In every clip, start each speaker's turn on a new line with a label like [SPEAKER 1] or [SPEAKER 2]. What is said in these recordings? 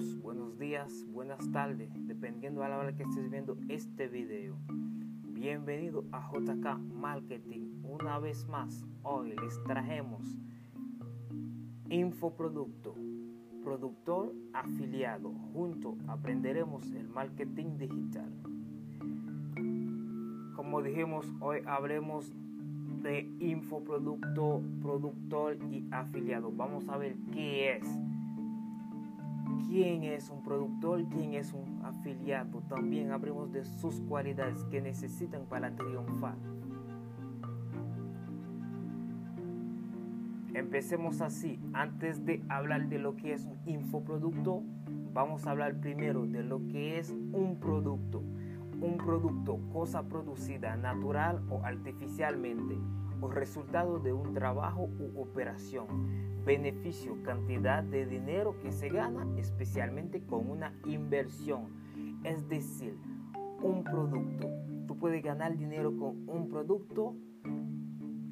[SPEAKER 1] Buenos días, buenas tardes, dependiendo a la hora que estés viendo este video. Bienvenido a JK Marketing. Una vez más, hoy les trajemos infoproducto, productor afiliado. Junto aprenderemos el marketing digital. Como dijimos, hoy hablemos de infoproducto, productor y afiliado. Vamos a ver qué es quién es un productor, quién es un afiliado. También hablemos de sus cualidades que necesitan para triunfar. Empecemos así. Antes de hablar de lo que es un infoproducto, vamos a hablar primero de lo que es un producto. Un producto, cosa producida natural o artificialmente o resultado de un trabajo u operación, beneficio, cantidad de dinero que se gana especialmente con una inversión, es decir, un producto. Tú puedes ganar dinero con un producto,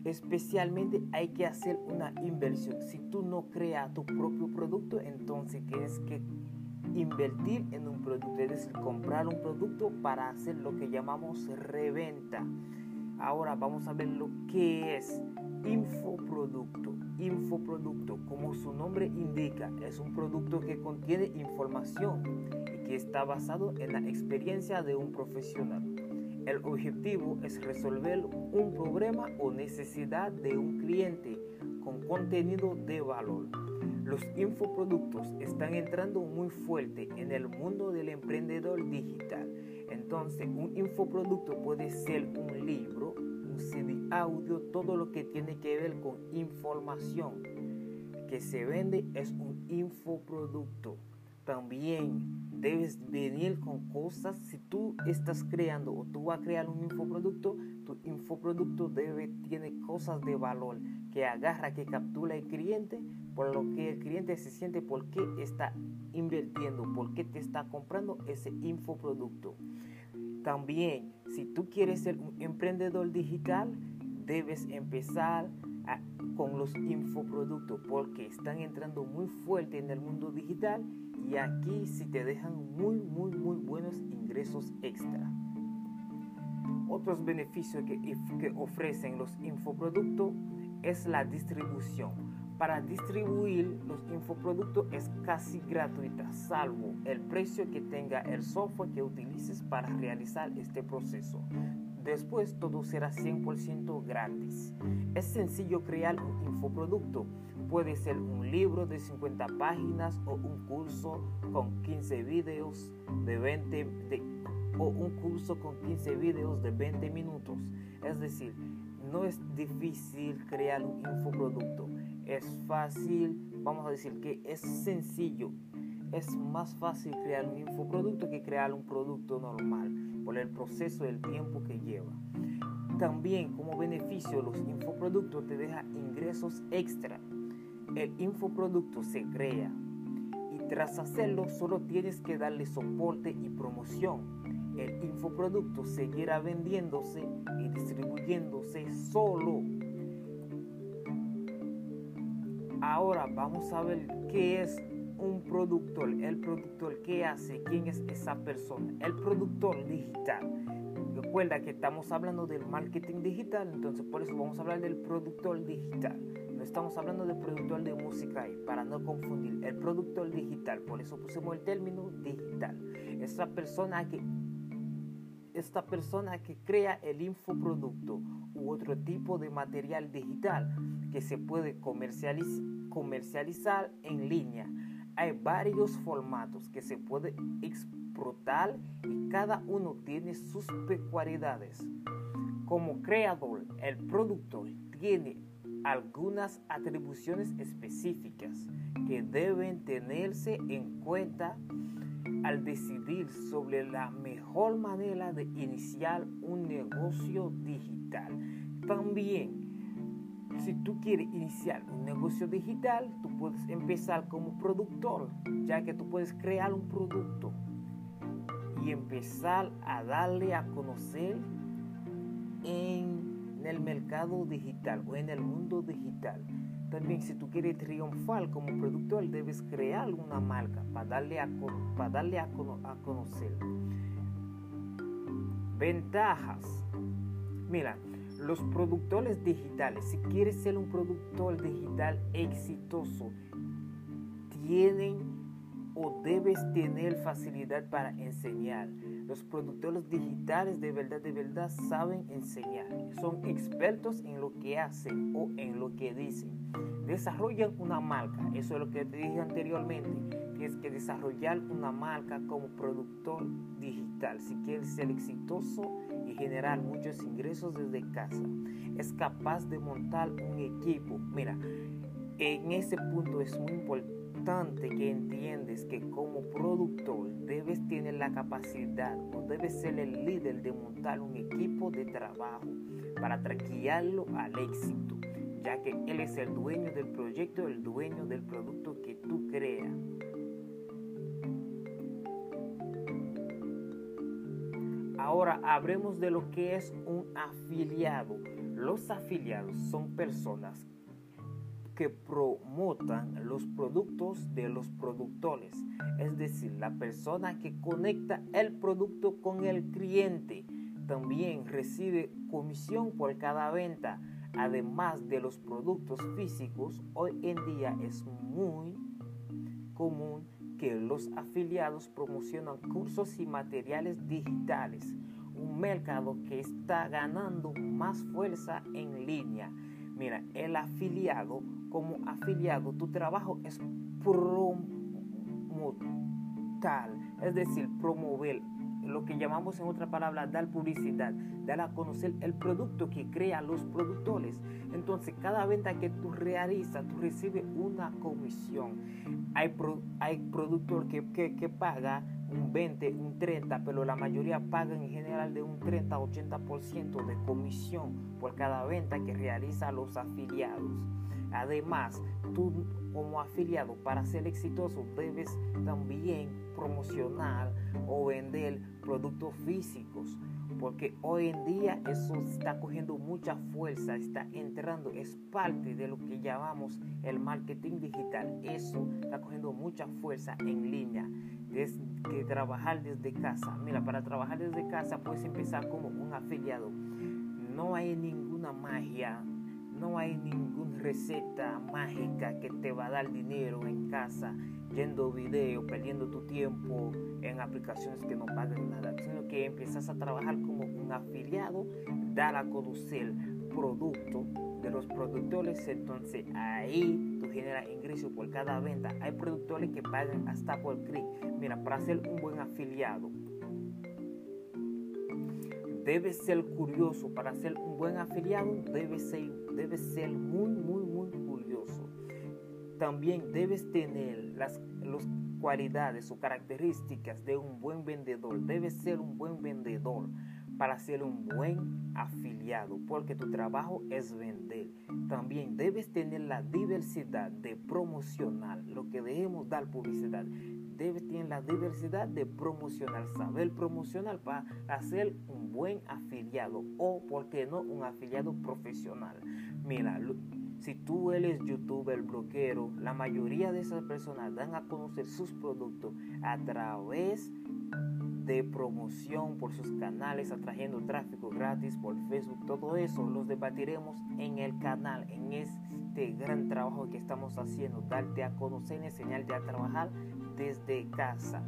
[SPEAKER 1] especialmente hay que hacer una inversión. Si tú no creas tu propio producto, entonces tienes que invertir en un producto, es decir, comprar un producto para hacer lo que llamamos reventa. Ahora vamos a ver lo que es infoproducto. Infoproducto, como su nombre indica, es un producto que contiene información y que está basado en la experiencia de un profesional. El objetivo es resolver un problema o necesidad de un cliente con contenido de valor. Los infoproductos están entrando muy fuerte en el mundo del emprendedor digital entonces, un infoproducto puede ser un libro, un CD audio, todo lo que tiene que ver con información que se vende es un infoproducto. También debes venir con cosas, si tú estás creando o tú vas a crear un infoproducto, tu infoproducto debe, tiene cosas de valor que agarra, que captura el cliente, por lo que el cliente se siente por qué está invirtiendo, por qué te está comprando ese infoproducto. También, si tú quieres ser un emprendedor digital, debes empezar con los infoproductos porque están entrando muy fuerte en el mundo digital y aquí sí te dejan muy, muy, muy buenos ingresos extra. Otros beneficios que, que ofrecen los infoproductos es la distribución. Para distribuir los infoproductos es casi gratuita, salvo el precio que tenga el software que utilices para realizar este proceso. Después todo será 100% gratis. Es sencillo crear un infoproducto. Puede ser un libro de 50 páginas o un curso con 15 videos de 20 o un curso con 15 videos de 20 minutos. Es decir, no es difícil crear un infoproducto. Es fácil, vamos a decir que es sencillo. Es más fácil crear un infoproducto que crear un producto normal por el proceso y el tiempo que lleva. También como beneficio los infoproductos te dejan ingresos extra. El infoproducto se crea y tras hacerlo solo tienes que darle soporte y promoción el infoproducto seguirá vendiéndose y distribuyéndose solo. Ahora vamos a ver qué es un productor. El productor, ¿qué hace? ¿Quién es esa persona? El productor digital. Recuerda que estamos hablando del marketing digital, entonces por eso vamos a hablar del productor digital. No estamos hablando del productor de música para no confundir. El productor digital, por eso pusimos el término digital. Esa persona que esta persona que crea el infoproducto u otro tipo de material digital que se puede comercializar en línea. Hay varios formatos que se puede explotar y cada uno tiene sus peculiaridades. Como creador, el productor tiene algunas atribuciones específicas que deben tenerse en cuenta al decidir sobre la mejor manera de iniciar un negocio digital. También, si tú quieres iniciar un negocio digital, tú puedes empezar como productor, ya que tú puedes crear un producto y empezar a darle a conocer en el mercado digital o en el mundo digital. También si tú quieres triunfar como productor, debes crear una marca para darle a, para darle a, a conocer. Ventajas. Mira, los productores digitales, si quieres ser un productor digital exitoso, tienen o debes tener facilidad para enseñar. Los productores digitales de verdad, de verdad saben enseñar. Son expertos en lo que hacen o en lo que dicen. Desarrollan una marca. Eso es lo que te dije anteriormente. Tienes que desarrollar una marca como productor digital. Si quieres ser exitoso y generar muchos ingresos desde casa. Es capaz de montar un equipo. Mira, en ese punto es muy importante que entiendes que como productor debes tener la capacidad o debes ser el líder de montar un equipo de trabajo para tranquillarlo al éxito, ya que él es el dueño del proyecto, el dueño del producto que tú creas. Ahora hablemos de lo que es un afiliado. Los afiliados son personas que promotan los productos de los productores, es decir, la persona que conecta el producto con el cliente. También recibe comisión por cada venta. Además de los productos físicos, hoy en día es muy común que los afiliados promocionan cursos y materiales digitales, un mercado que está ganando más fuerza en línea. Mira, el afiliado como afiliado, tu trabajo es promotar, es decir, promover lo que llamamos en otra palabra dar publicidad, dar a conocer el producto que crean los productores. Entonces, cada venta que tú realizas, tú recibes una comisión. Hay, hay productor que, que, que paga un 20, un 30, pero la mayoría pagan en general de un 30 a 80% de comisión por cada venta que realiza los afiliados. Además, tú como afiliado para ser exitoso debes también promocionar o vender productos físicos porque hoy en día eso está cogiendo mucha fuerza, está entrando, es parte de lo que llamamos el marketing digital. Eso cogiendo mucha fuerza en línea. Es que trabajar desde casa. Mira, para trabajar desde casa puedes empezar como un afiliado. No hay ninguna magia no hay ninguna receta mágica que te va a dar dinero en casa, yendo video, perdiendo tu tiempo en aplicaciones que no pagan nada, sino que empiezas a trabajar como un afiliado, dar a conocer producto de los productores, entonces ahí tú generas ingresos por cada venta. Hay productores que pagan hasta por clic. Mira, para ser un buen afiliado, debes ser curioso. Para ser un buen afiliado, debes ser, debes ser muy, muy, muy curioso. También debes tener las, las cualidades o características de un buen vendedor. Debes ser un buen vendedor para ser un buen afiliado, porque tu trabajo es vender. También debes tener la diversidad de promocionar, lo que debemos dar publicidad debe tener la diversidad de promocionar, saber promocionar para hacer un buen afiliado o, ¿por qué no, un afiliado profesional? Mira, si tú eres youtuber, bloquero, la mayoría de esas personas dan a conocer sus productos a través de promoción por sus canales, atrayendo tráfico gratis por Facebook, todo eso los debatiremos en el canal, en este gran trabajo que estamos haciendo, darte a conocer, enseñarte a trabajar desde casa.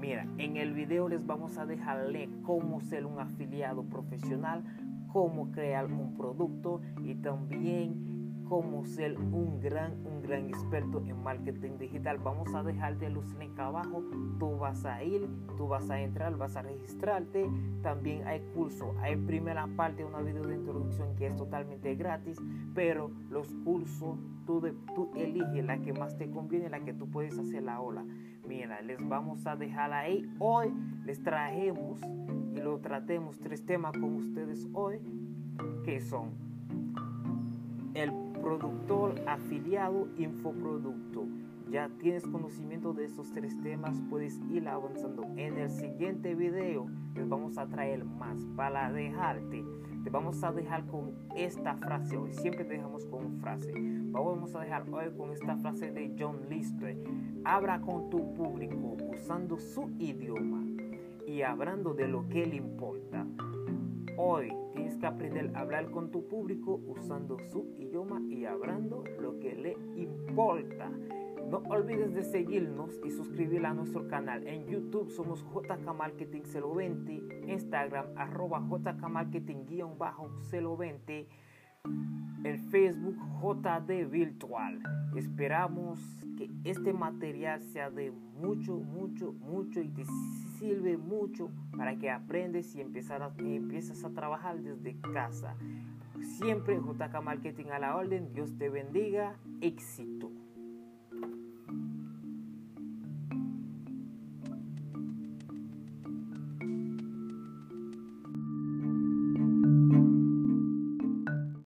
[SPEAKER 1] Mira, en el video les vamos a dejarle cómo ser un afiliado profesional, cómo crear un producto y también cómo ser un gran, un gran experto en marketing digital. Vamos a dejarte los links abajo. Tú vas a ir, tú vas a entrar, vas a registrarte. También hay curso. Hay primera parte, una video de introducción que es totalmente gratis, pero los cursos tú, de, tú eliges la que más te conviene, la que tú puedes hacer la ola. Mira, les vamos a dejar ahí. Hoy les trajemos y lo tratemos tres temas con ustedes hoy, que son el productor, afiliado, infoproducto. Ya tienes conocimiento de estos tres temas, puedes ir avanzando. En el siguiente video les vamos a traer más para dejarte Te vamos a dejar con esta frase hoy. Siempre te dejamos con frase. Vamos a dejar hoy con esta frase de John Lister. Habla con tu público usando su idioma y hablando de lo que le importa. Hoy tienes que aprender a hablar con tu público usando su idioma y hablando lo que le importa. No olvides de seguirnos y suscribir a nuestro canal. En YouTube somos JK Marketing 020, Instagram arroba JK Marketing-020, el Facebook JD Virtual. Esperamos que este material sea de mucho, mucho, mucho y te sirve mucho para que aprendes y, empezar a, empiezas a trabajar desde casa. Siempre JK Marketing a la orden. Dios te bendiga. Éxito.